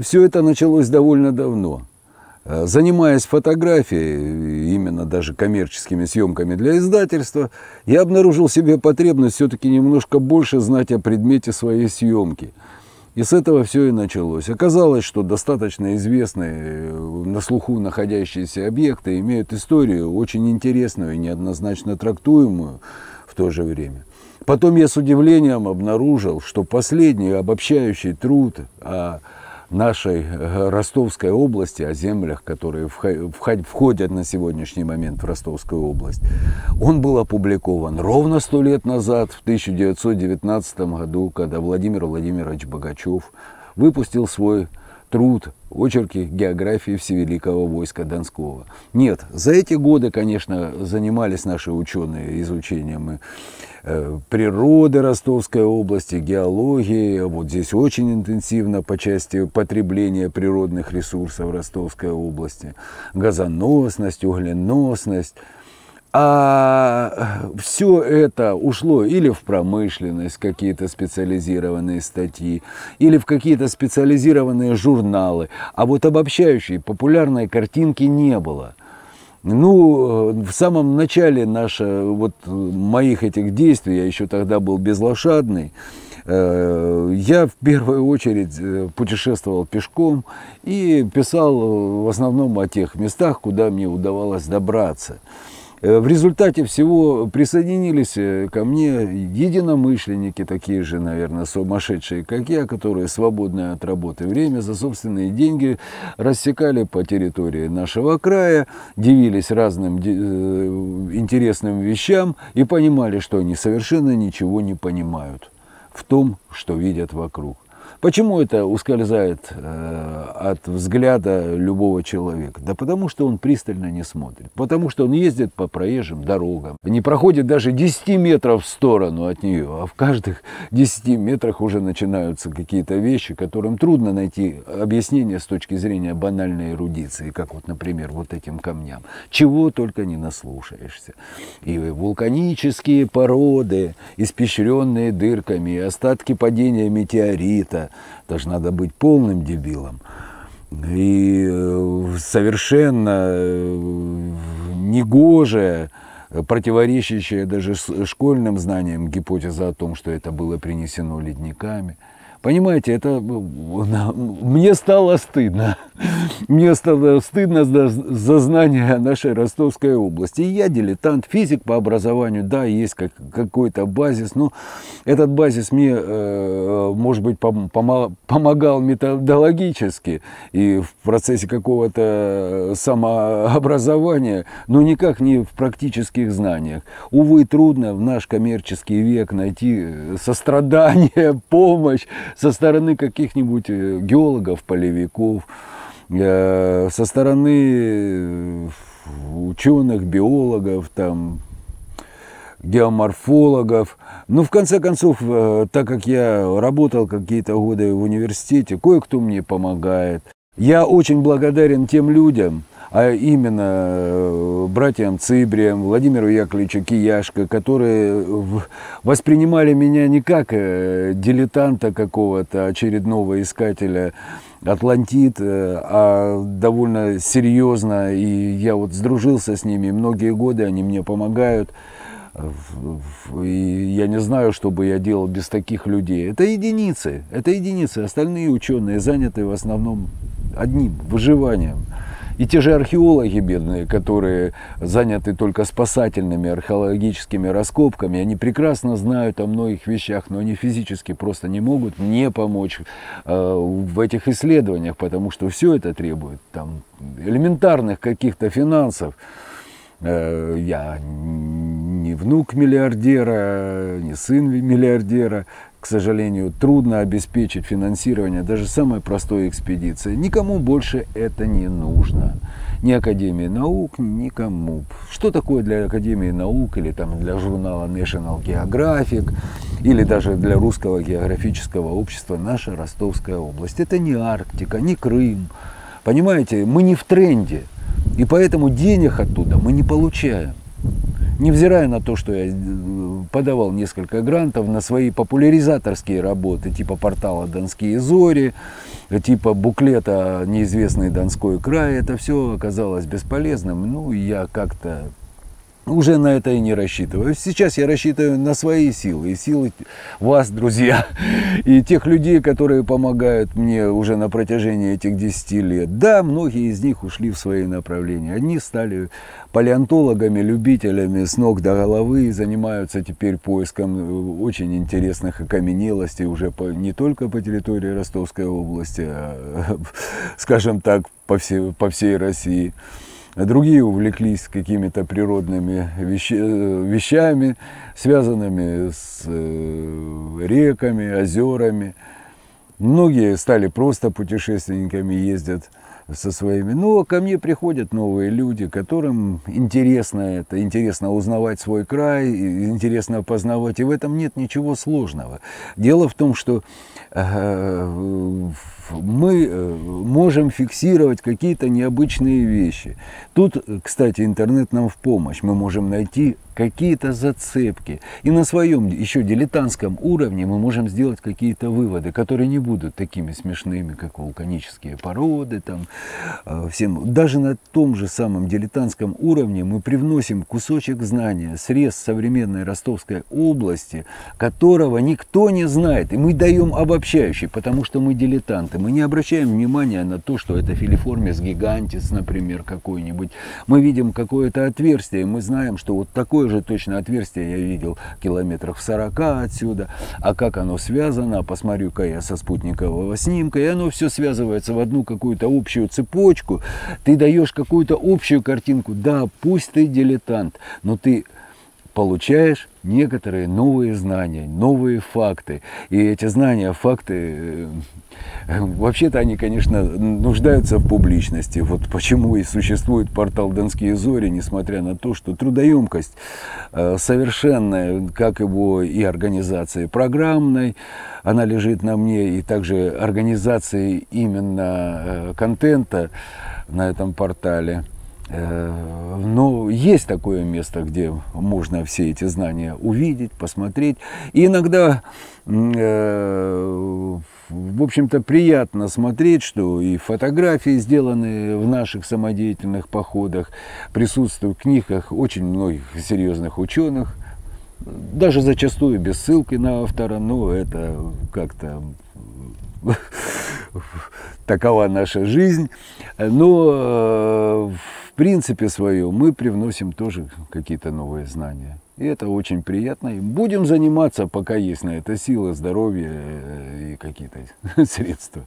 все это началось довольно давно. Э, занимаясь фотографией, именно даже коммерческими съемками для издательства, я обнаружил себе потребность все-таки немножко больше знать о предмете своей съемки. И с этого все и началось. Оказалось, что достаточно известные э, на слуху находящиеся объекты имеют историю очень интересную и неоднозначно трактуемую в то же время. Потом я с удивлением обнаружил, что последний обобщающий труд о нашей э, Ростовской области, о землях, которые входят на сегодняшний момент в Ростовскую область, он был опубликован ровно сто лет назад, в 1919 году, когда Владимир Владимирович Богачев выпустил свой труд, очерки географии Всевеликого войска Донского. Нет, за эти годы, конечно, занимались наши ученые изучением э, природы Ростовской области, геологии. Вот здесь очень интенсивно по части потребления природных ресурсов Ростовской области. Газоносность, угленосность – а все это ушло или в промышленность, какие-то специализированные статьи, или в какие-то специализированные журналы. А вот обобщающей популярной картинки не было. Ну, в самом начале наша, вот, моих этих действий, я еще тогда был безлошадный, э, я в первую очередь э, путешествовал пешком и писал в основном о тех местах, куда мне удавалось добраться. Э, в результате всего присоединились э, ко мне единомышленники, такие же, наверное, сумасшедшие, как я, которые свободное от работы время за собственные деньги рассекали по территории нашего края, дивились разным э, интересным вещам и понимали, что они совершенно ничего не понимают в том, что видят вокруг. Почему это ускользает э, от взгляда любого человека? Да потому что он пристально не смотрит. Потому что он ездит по проезжим дорогам. Не проходит даже 10 метров в сторону от нее. А в каждых 10 метрах уже начинаются какие-то вещи, которым трудно найти объяснение с точки зрения банальной эрудиции. Как вот, например, вот этим камням. Чего только не наслушаешься. И вулканические породы, испещренные дырками, остатки падения метеорита, это же надо быть полным дебилом. И э, совершенно э, негожая, противоречащая даже школьным знаниям гипотеза о том, что это было принесено ледниками – Понимаете, это мне стало стыдно. Мне стало стыдно за, за знания нашей Ростовской области. Я дилетант, физик по образованию, да, есть как, какой-то базис, но этот базис мне, э, может быть, пом помогал методологически и в процессе какого-то самообразования, но никак не в практических знаниях. Увы, трудно в наш коммерческий век найти сострадание, помощь, со стороны каких-нибудь э, геологов, полевиков, э, со стороны э, ученых, биологов, там, геоморфологов. Ну, в конце концов, так как я работал какие-то годы в университете, кое-кто мне помогает. Я очень благодарен тем людям, а именно э, братьям Цибриям, Владимиру Яковлевичу Кияшко, которые воспринимали меня не как э, дилетанта какого-то, очередного искателя Атлантид, э, а довольно серьезно, и я вот сдружился с ними, многие годы они мне помогают. И я не знаю, что бы я делал без таких людей. Это единицы, это единицы. Остальные ученые заняты в основном одним выживанием. И те же археологи бедные, которые заняты только спасательными археологическими раскопками, они прекрасно знают о многих вещах, но они физически просто не могут мне помочь э, в этих исследованиях, потому что все это требует там, элементарных каких-то финансов. Э, я не внук миллиардера, не сын миллиардера к сожалению, трудно обеспечить финансирование даже самой простой экспедиции. Никому больше это не нужно. Ни Академии наук, никому. Что такое для Академии наук или там для журнала National Geographic или даже для русского географического общества наша Ростовская область? Это не Арктика, не Крым. Понимаете, мы не в тренде. И поэтому денег оттуда мы не получаем. Невзирая на то, что я подавал несколько грантов на свои популяризаторские работы, типа портала «Донские зори», типа буклета «Неизвестный Донской край», это все оказалось бесполезным. Ну, я как-то уже на это и не рассчитываю. Сейчас я рассчитываю на свои силы и силы вас, друзья, и тех людей, которые помогают мне уже на протяжении этих 10 лет. Да, многие из них ушли в свои направления. Одни стали палеонтологами, любителями с ног до головы и занимаются теперь поиском э, очень интересных окаменелостей уже по, не только по территории Ростовской области, а, скажем так, по всей, по всей России другие увлеклись какими-то природными э, вещами, связанными с э, реками, озерами. Многие стали просто путешественниками, ездят со своими. Но ко мне приходят новые люди, которым интересно это, интересно узнавать свой край, интересно познавать. И в этом нет ничего сложного. Дело в том, что э, мы э, можем фиксировать какие-то необычные вещи. Тут, кстати, интернет нам в помощь. Мы можем найти какие-то зацепки. И на своем еще дилетантском уровне мы можем сделать какие-то выводы, которые не будут такими смешными, как вулканические породы. Там, э, всем. Даже на том же самом дилетантском уровне мы привносим кусочек знания, срез современной Ростовской области, которого никто не знает. И мы даем обобщающий, потому что мы дилетанты. Мы не обращаем внимания на то, что это филиформис гигантис, например, какой-нибудь. Мы видим какое-то отверстие, мы знаем, что вот такое же точно отверстие я видел километрах в 40 отсюда. А как оно связано, посмотрю-ка я со спутникового снимка, и оно все связывается в одну какую-то общую цепочку. Ты даешь какую-то общую картинку. Да, пусть ты дилетант, но ты получаешь некоторые новые знания, новые факты. И эти знания, факты, э, вообще-то они, конечно, нуждаются в публичности. Вот почему и существует портал «Донские зори», несмотря на то, что трудоемкость э, совершенная, как его и организации программной, она лежит на мне, и также организации именно э, контента на этом портале – Э, но есть такое место, где можно все эти знания увидеть, посмотреть. И иногда, э, в общем-то, приятно смотреть, что и фотографии, сделанные в наших самодеятельных походах, присутствуют в книгах очень многих серьезных ученых, даже зачастую без ссылки на автора, но это как-то такова наша жизнь. Но э, принципе своем мы привносим тоже какие-то новые знания. И это очень приятно. И будем заниматься, пока есть на это сила, здоровье э, и какие-то средства.